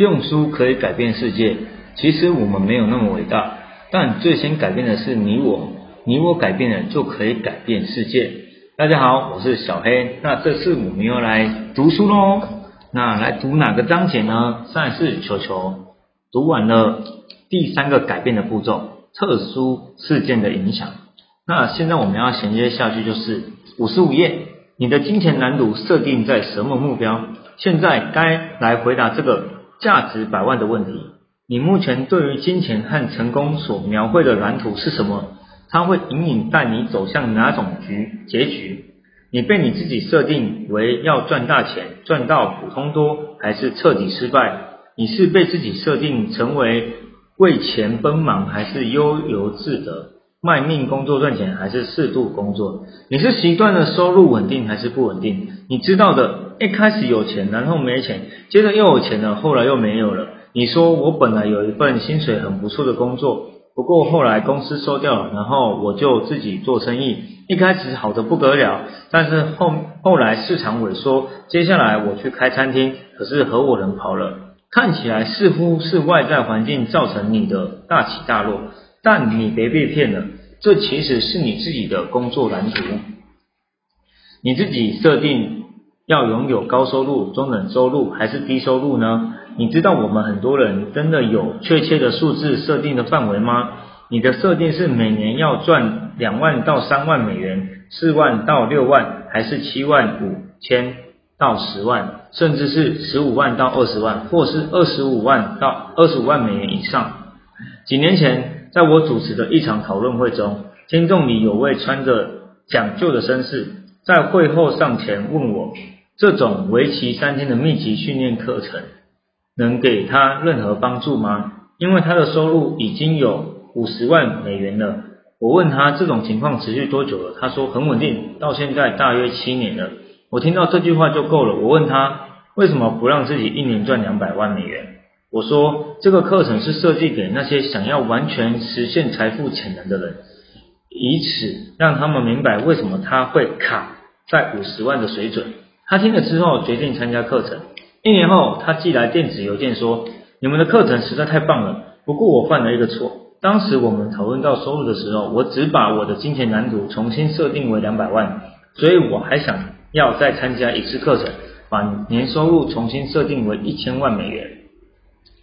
用书可以改变世界，其实我们没有那么伟大，但最先改变的是你我，你我改变了就可以改变世界。大家好，我是小黑，那这次我们要来读书喽。那来读哪个章节呢？上一次球球读完了第三个改变的步骤，特殊事件的影响。那现在我们要衔接下去，就是五十五页，你的金钱难度设定在什么目标？现在该来回答这个。价值百万的问题，你目前对于金钱和成功所描绘的蓝图是什么？它会隐隐带你走向哪种局结局？你被你自己设定为要赚大钱，赚到普通多，还是彻底失败？你是被自己设定成为为钱奔忙，还是悠游自得？卖命工作赚钱，还是适度工作？你是习惯了收入稳定，还是不稳定？你知道的。一开始有钱，然后没钱，接着又有钱了，后来又没有了。你说我本来有一份薪水很不错的工作，不过后来公司收掉了，然后我就自己做生意。一开始好的不得了，但是后后来市场萎缩，接下来我去开餐厅，可是合伙人跑了。看起来似乎是外在环境造成你的大起大落，但你别被骗了，这其实是你自己的工作蓝图，你自己设定。要拥有高收入、中等收入还是低收入呢？你知道我们很多人真的有确切的数字设定的范围吗？你的设定是每年要赚两万到三万美元，四万到六万，还是七万五千到十万，甚至是十五万到二十万，或是二十五万到二十五万美元以上？几年前，在我主持的一场讨论会中，听众里有位穿着讲究的绅士，在会后上前问我。这种为期三天的密集训练课程能给他任何帮助吗？因为他的收入已经有五十万美元了。我问他这种情况持续多久了？他说很稳定，到现在大约七年了。我听到这句话就够了。我问他为什么不让自己一年赚两百万美元？我说这个课程是设计给那些想要完全实现财富潜能的人，以此让他们明白为什么他会卡在五十万的水准。他听了之后决定参加课程。一年后，他寄来电子邮件说：“你们的课程实在太棒了，不过我犯了一个错。当时我们讨论到收入的时候，我只把我的金钱蓝图重新设定为两百万，所以我还想要再参加一次课程，把年收入重新设定为一千万美元。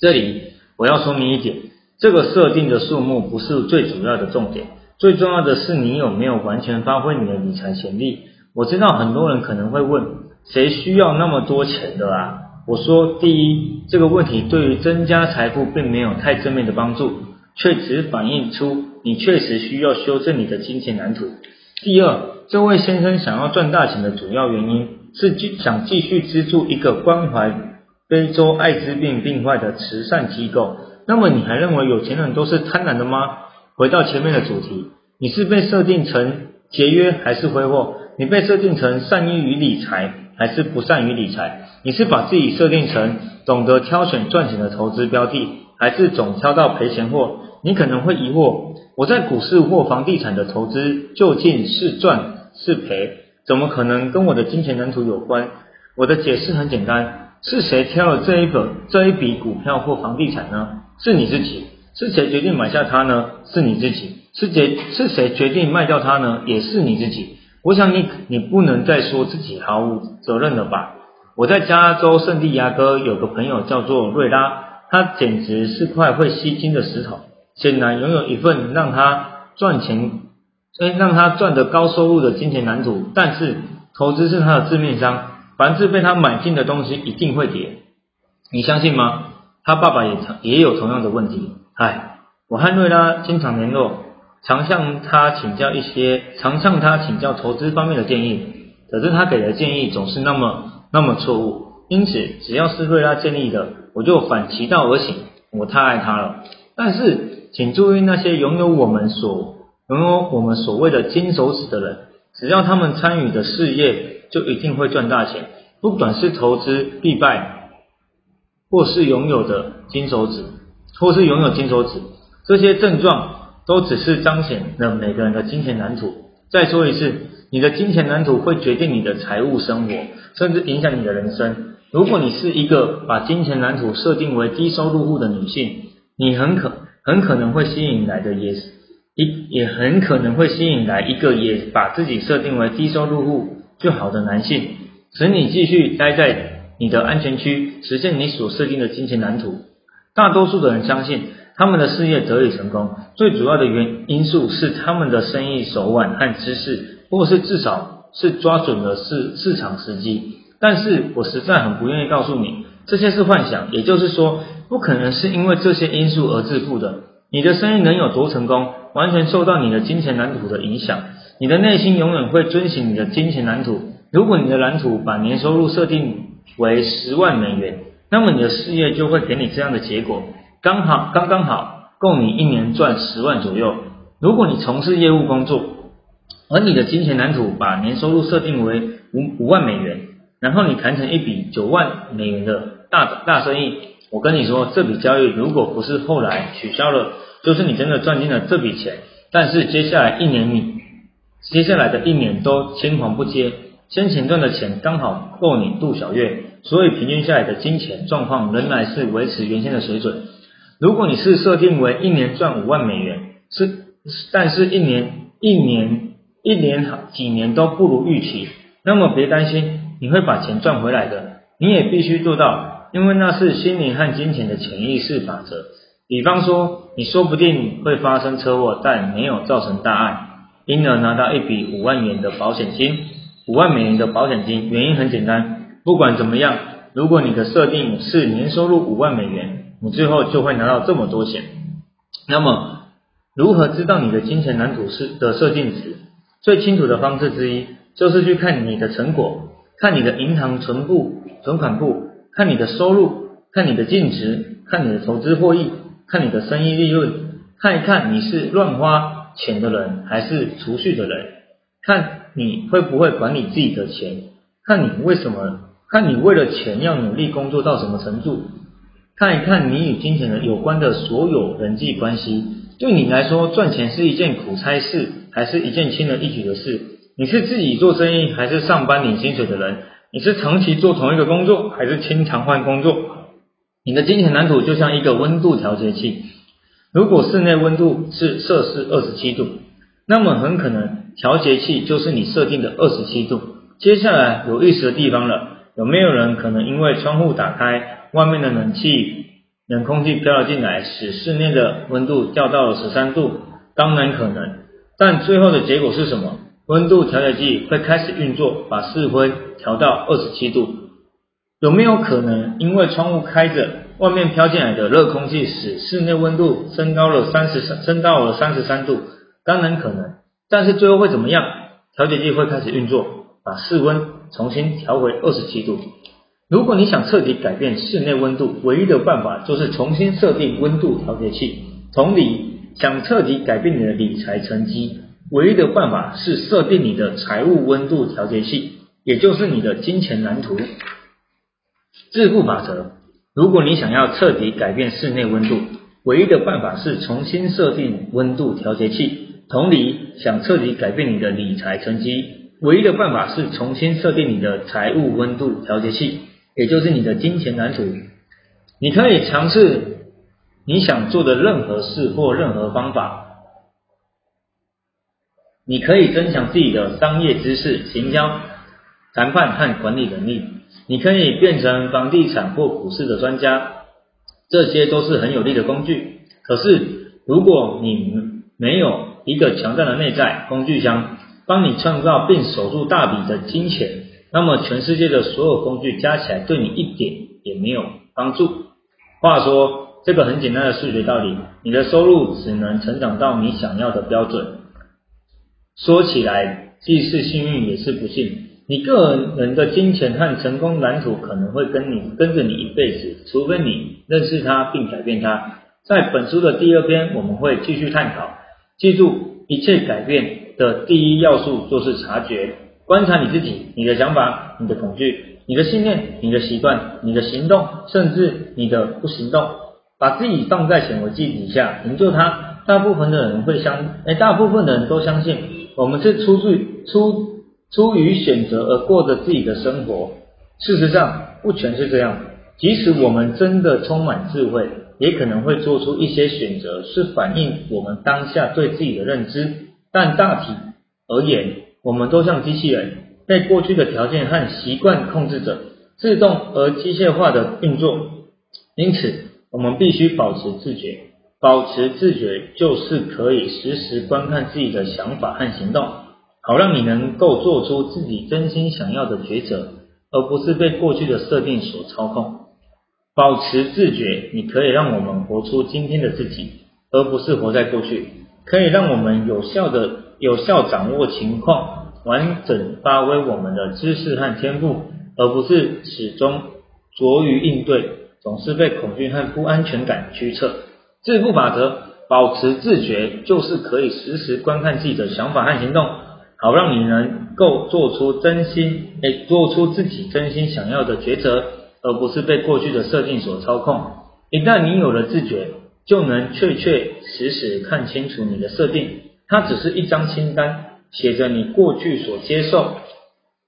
这里我要说明一点，这个设定的数目不是最主要的重点，最重要的是你有没有完全发挥你的理财潜力。我知道很多人可能会问。谁需要那么多钱的啊？我说，第一，这个问题对于增加财富并没有太正面的帮助，却只反映出你确实需要修正你的金钱蓝图。第二，这位先生想要赚大钱的主要原因是继想继续资助一个关怀非洲艾滋病病患的慈善机构。那么你还认为有钱人都是贪婪的吗？回到前面的主题，你是被设定成节约还是挥霍？你被设定成善于于理财？还是不善于理财？你是把自己设定成懂得挑选赚钱的投资标的，还是总挑到赔钱货？你可能会疑惑：我在股市或房地产的投资究竟是赚是赔？怎么可能跟我的金钱蓝图有关？我的解释很简单：是谁挑了这一本这一笔股票或房地产呢？是你自己。是谁决定买下它呢？是你自己。是谁是谁决定卖掉它呢？也是你自己。我想你，你不能再说自己毫无责任了吧？我在加州圣地亚哥有个朋友叫做瑞拉，他简直是块会吸金的石头。显然拥有一份让他赚钱，哎，让他赚得高收入的金钱蓝图。但是投资是他的致命伤，凡是被他买进的东西一定会跌。你相信吗？他爸爸也也有同样的问题。唉，我和瑞拉经常联络。常向他请教一些，常向他请教投资方面的建议，可是他给的建议总是那么那么错误。因此，只要是瑞拉建立的，我就反其道而行。我太爱他了。但是，请注意那些拥有我们所拥有我们所谓的金手指的人，只要他们参与的事业，就一定会赚大钱。不管是投资必败，或是拥有的金手指，或是拥有金手指，这些症状。都只是彰显了每个人的金钱蓝图。再说一次，你的金钱蓝图会决定你的财务生活，甚至影响你的人生。如果你是一个把金钱蓝图设定为低收入户的女性，你很可很可能会吸引来的也一也很可能会吸引来一个也把自己设定为低收入户就好的男性，使你继续待在你的安全区，实现你所设定的金钱蓝图。大多数的人相信，他们的事业得以成功，最主要的原因素是他们的生意手腕和知识，或是至少是抓准了市市场时机。但是我实在很不愿意告诉你，这些是幻想，也就是说，不可能是因为这些因素而致富的。你的生意能有多成功，完全受到你的金钱蓝图的影响。你的内心永远会遵循你的金钱蓝图。如果你的蓝图把年收入设定为十万美元，那么你的事业就会给你这样的结果，刚好刚刚好够你一年赚十万左右。如果你从事业务工作，而你的金钱蓝图把年收入设定为五五万美元，然后你谈成一笔九万美元的大大生意，我跟你说，这笔交易如果不是后来取消了，就是你真的赚进了这笔钱。但是接下来一年你接下来的一年都青黄不接，先前赚的钱刚好够你度小月。所以平均下来的金钱状况仍然是维持原先的水准。如果你是设定为一年赚五万美元，是但是一年一年一年几年都不如预期，那么别担心，你会把钱赚回来的。你也必须做到，因为那是心灵和金钱的潜意识法则。比方说，你说不定会发生车祸，但没有造成大碍，因而拿到一笔五万元的保险金，五万美元的保险金。原因很简单。不管怎么样，如果你的设定是年收入五万美元，你最后就会拿到这么多钱。那么，如何知道你的金钱蓝图是的设定值？最清楚的方式之一，就是去看你的成果，看你的银行存部、存款部，看你的收入，看你的净值，看你的投资获益，看你的生意利润，看一看你是乱花钱的人还是储蓄的人，看你会不会管理自己的钱，看你为什么。看你为了钱要努力工作到什么程度，看一看你与金钱的有关的所有人际关系，对你来说赚钱是一件苦差事，还是一件轻而易举的事？你是自己做生意，还是上班领薪水的人？你是长期做同一个工作，还是经常换工作？你的金钱蓝图就像一个温度调节器，如果室内温度是摄氏二十七度，那么很可能调节器就是你设定的二十七度。接下来有意思的地方了。有没有人可能因为窗户打开，外面的冷气、冷空气飘了进来，使室内的温度掉到了十三度？当然可能，但最后的结果是什么？温度调节器会开始运作，把室温调到二十七度。有没有可能因为窗户开着，外面飘进来的热空气使室内温度升高了三十三，升到了三十三度？当然可能，但是最后会怎么样？调节器会开始运作，把室温。重新调回二十七度。如果你想彻底改变室内温度，唯一的办法就是重新设定温度调节器。同理，想彻底改变你的理财成绩，唯一的办法是设定你的财务温度调节器，也就是你的金钱蓝图。致富法则：如果你想要彻底改变室内温度，唯一的办法是重新设定温度调节器。同理，想彻底改变你的理财成绩。唯一的办法是重新设定你的财务温度调节器，也就是你的金钱蓝图。你可以尝试你想做的任何事或任何方法。你可以增强自己的商业知识、行销、谈判和管理能力。你可以变成房地产或股市的专家，这些都是很有利的工具。可是，如果你没有一个强大的内在工具箱，帮你创造并守住大笔的金钱，那么全世界的所有工具加起来对你一点也没有帮助。话说，这个很简单的数学道理，你的收入只能成长到你想要的标准。说起来，既是幸运也是不幸。你个人的金钱和成功蓝图可能会跟你跟着你一辈子，除非你认识它并改变它。在本书的第二篇，我们会继续探讨。记住，一切改变。的第一要素就是察觉，观察你自己、你的想法、你的恐惧、你的信念、你的习惯、你的行动，甚至你的不行动，把自己放在显微镜底下研究它。大部分的人会相，哎，大部分的人都相信，我们是出自出出于选择而过着自己的生活。事实上，不全是这样。即使我们真的充满智慧，也可能会做出一些选择，是反映我们当下对自己的认知。但大体而言，我们都像机器人，被过去的条件和习惯控制着，自动而机械化的运作。因此，我们必须保持自觉。保持自觉，就是可以实时观看自己的想法和行动，好让你能够做出自己真心想要的抉择，而不是被过去的设定所操控。保持自觉，你可以让我们活出今天的自己，而不是活在过去；可以让我们有效的、有效掌握情况，完整发挥我们的知识和天赋，而不是始终着于应对，总是被恐惧和不安全感驱策。致富法则：保持自觉，就是可以实时观看自己的想法和行动，好让你能够做出真心，诶，做出自己真心想要的抉择。而不是被过去的设定所操控。一旦你有了自觉，就能确确实实看清楚你的设定，它只是一张清单，写着你过去所接受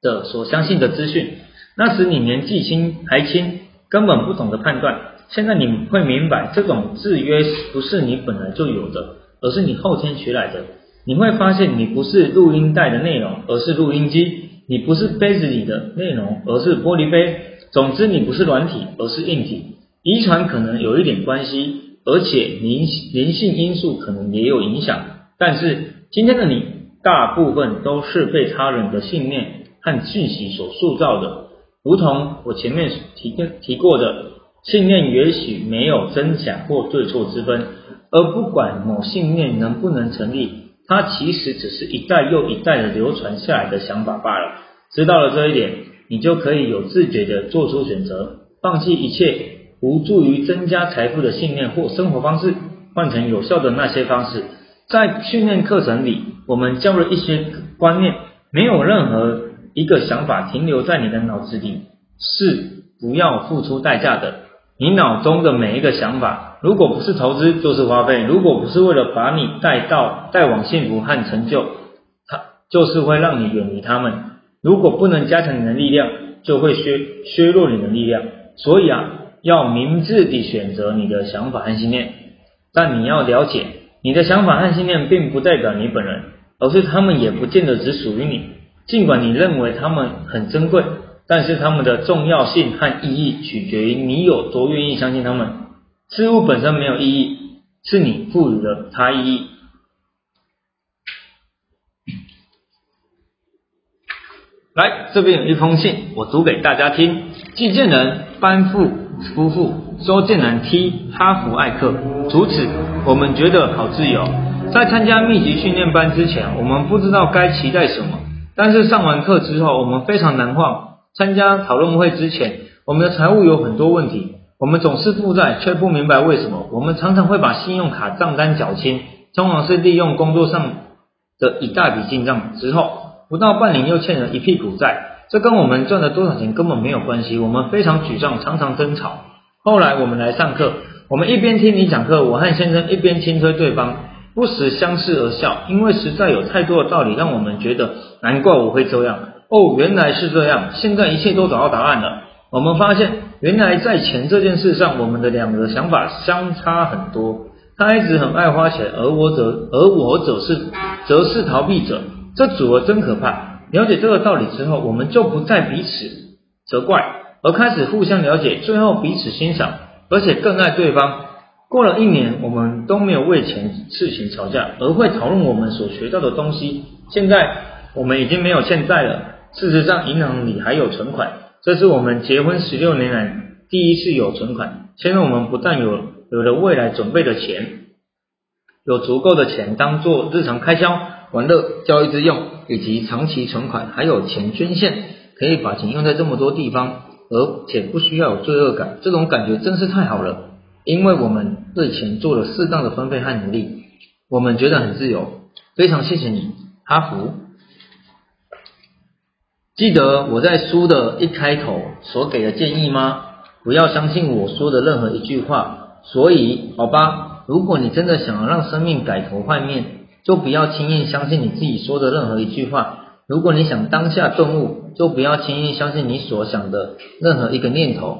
的、所相信的资讯。那时你年纪轻还轻，根本不懂得判断。现在你会明白，这种制约不是你本来就有的，而是你后天学来的。你会发现，你不是录音带的内容，而是录音机；你不是杯子里的内容，而是玻璃杯。总之，你不是软体，而是硬体。遗传可能有一点关系，而且灵灵性因素可能也有影响。但是，今天的你，大部分都是被他人的信念和讯息所塑造的。如同我前面提提过的，信念也许没有真假或对错之分，而不管某信念能不能成立，它其实只是一代又一代的流传下来的想法罢了。知道了这一点。你就可以有自觉的做出选择，放弃一切无助于增加财富的信念或生活方式，换成有效的那些方式。在训练课程里，我们教了一些观念，没有任何一个想法停留在你的脑子里是不要付出代价的。你脑中的每一个想法，如果不是投资，就是花费；如果不是为了把你带到带往幸福和成就，它就是会让你远离他们。如果不能加强你的力量，就会削削弱你的力量。所以啊，要明智地选择你的想法和信念。但你要了解，你的想法和信念并不代表你本人，而是他们也不见得只属于你。尽管你认为他们很珍贵，但是他们的重要性和意义取决于你有多愿意相信他们。事物本身没有意义，是你赋予了它意义。来，这边有一封信，我读给大家听。寄件人班父夫妇收建人 T 哈佛艾克。除此，我们觉得好自由。在参加密集训练班之前，我们不知道该期待什么。但是上完课之后，我们非常难忘。参加讨论会之前，我们的财务有很多问题，我们总是负债，却不明白为什么。我们常常会把信用卡账单缴清，通常是利用工作上的一大笔进账之后。不到半年又欠了一屁股债，这跟我们赚了多少钱根本没有关系。我们非常沮丧，常常争吵。后来我们来上课，我们一边听你讲课，我和先生一边轻推对方，不时相视而笑，因为实在有太多的道理让我们觉得难怪我会这样。哦，原来是这样，现在一切都找到答案了。我们发现，原来在钱这件事上，我们的两个想法相差很多。他一直很爱花钱，而我则而我则是则是逃避者。这组合真可怕。了解这个道理之后，我们就不再彼此责怪，而开始互相了解，最后彼此欣赏，而且更爱对方。过了一年，我们都没有为钱事情吵架，而会讨论我们所学到的东西。现在我们已经没有欠债了，事实上银行里还有存款。这是我们结婚十六年来第一次有存款。现在我们不但有有了未来准备的钱，有足够的钱当做日常开销。玩乐、教育之用，以及长期存款，还有钱捐献，可以把钱用在这么多地方，而且不需要有罪恶感，这种感觉真是太好了。因为我们对钱做了适当的分配和努力，我们觉得很自由。非常谢谢你，哈佛。记得我在书的一开头所给的建议吗？不要相信我说的任何一句话。所以，好吧，如果你真的想要让生命改头换面。就不要轻易相信你自己说的任何一句话。如果你想当下顿悟，就不要轻易相信你所想的任何一个念头。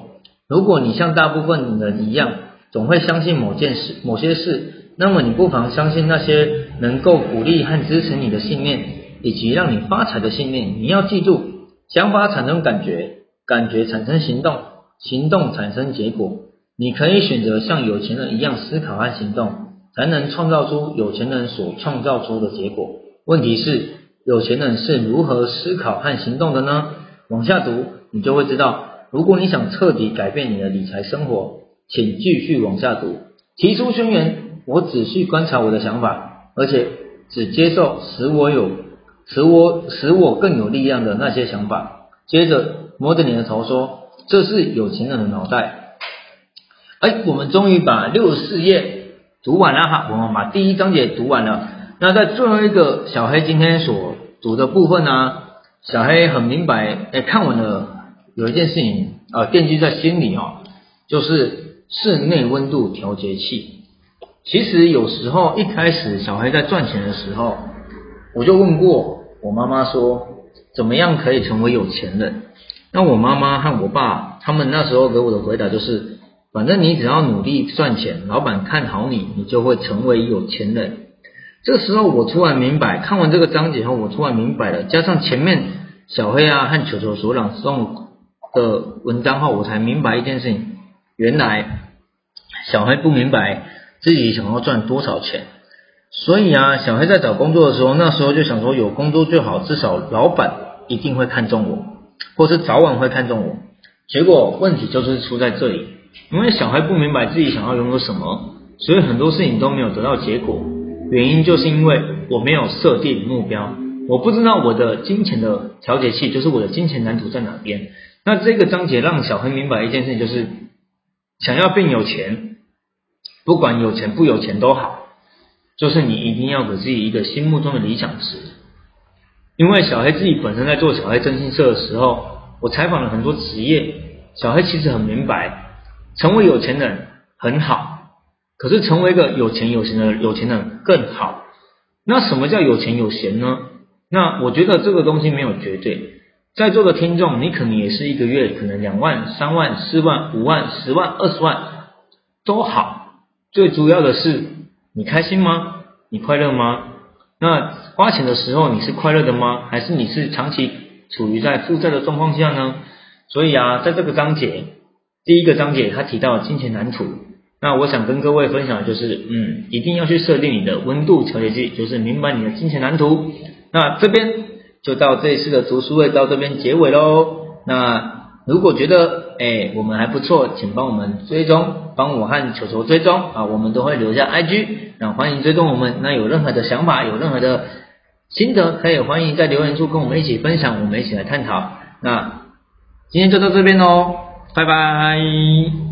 如果你像大部分人一样，总会相信某件事、某些事，那么你不妨相信那些能够鼓励和支持你的信念，以及让你发财的信念。你要记住，想法产生感觉，感觉产生行动，行动产生结果。你可以选择像有钱人一样思考和行动，才能创造出有钱人所创造出的结果。问题是，有钱人是如何思考和行动的呢？往下读，你就会知道。如果你想彻底改变你的理财生活，请继续往下读。提出宣言：我仔细观察我的想法，而且只接受使我有、使我使我更有力量的那些想法。接着摸着你的头说：“这是有钱人的脑袋。”哎，我们终于把六十四页读完了哈，我们把第一章节读完了。那在最后一个小黑今天所读的部分呢，小黑很明白，哎，看完了。有一件事情啊，惦记在心里哦，就是室内温度调节器。其实有时候一开始小黑在赚钱的时候，我就问过我妈妈说，怎么样可以成为有钱人？那我妈妈和我爸他们那时候给我的回答就是，反正你只要努力赚钱，老板看好你，你就会成为有钱人。这个时候我突然明白，看完这个章节后，我突然明白了，加上前面小黑啊和球球所朗诵。的文章后，我才明白一件事情，原来小黑不明白自己想要赚多少钱，所以啊，小黑在找工作的时候，那时候就想说有工作最好，至少老板一定会看中我，或是早晚会看中我。结果问题就是出在这里，因为小黑不明白自己想要拥有什么，所以很多事情都没有得到结果。原因就是因为我没有设定目标，我不知道我的金钱的调节器，就是我的金钱蓝图在哪边。那这个章节让小黑明白一件事情，就是想要变有钱，不管有钱不有钱都好，就是你一定要给自己一个心目中的理想值。因为小黑自己本身在做小黑征信社的时候，我采访了很多职业，小黑其实很明白，成为有钱人很好，可是成为一个有钱有闲的有钱人更好。那什么叫有钱有闲呢？那我觉得这个东西没有绝对。在座的听众，你可能也是一个月可能两万、三万、四万、五万、十万、二十万都好，最主要的是你开心吗？你快乐吗？那花钱的时候你是快乐的吗？还是你是长期处于在负债的状况下呢？所以啊，在这个章节第一个章节他提到金钱蓝图，那我想跟各位分享的就是，嗯，一定要去设定你的温度调节器，就是明白你的金钱蓝图。那这边。就到这一次的读书会到这边结尾喽。那如果觉得哎我们还不错，请帮我们追踪，帮我和球球追踪啊，我们都会留下 IG，那欢迎追踪我们。那有任何的想法，有任何的心得，可以欢迎在留言处跟我们一起分享，我们一起来探讨。那今天就到这边喽，拜拜。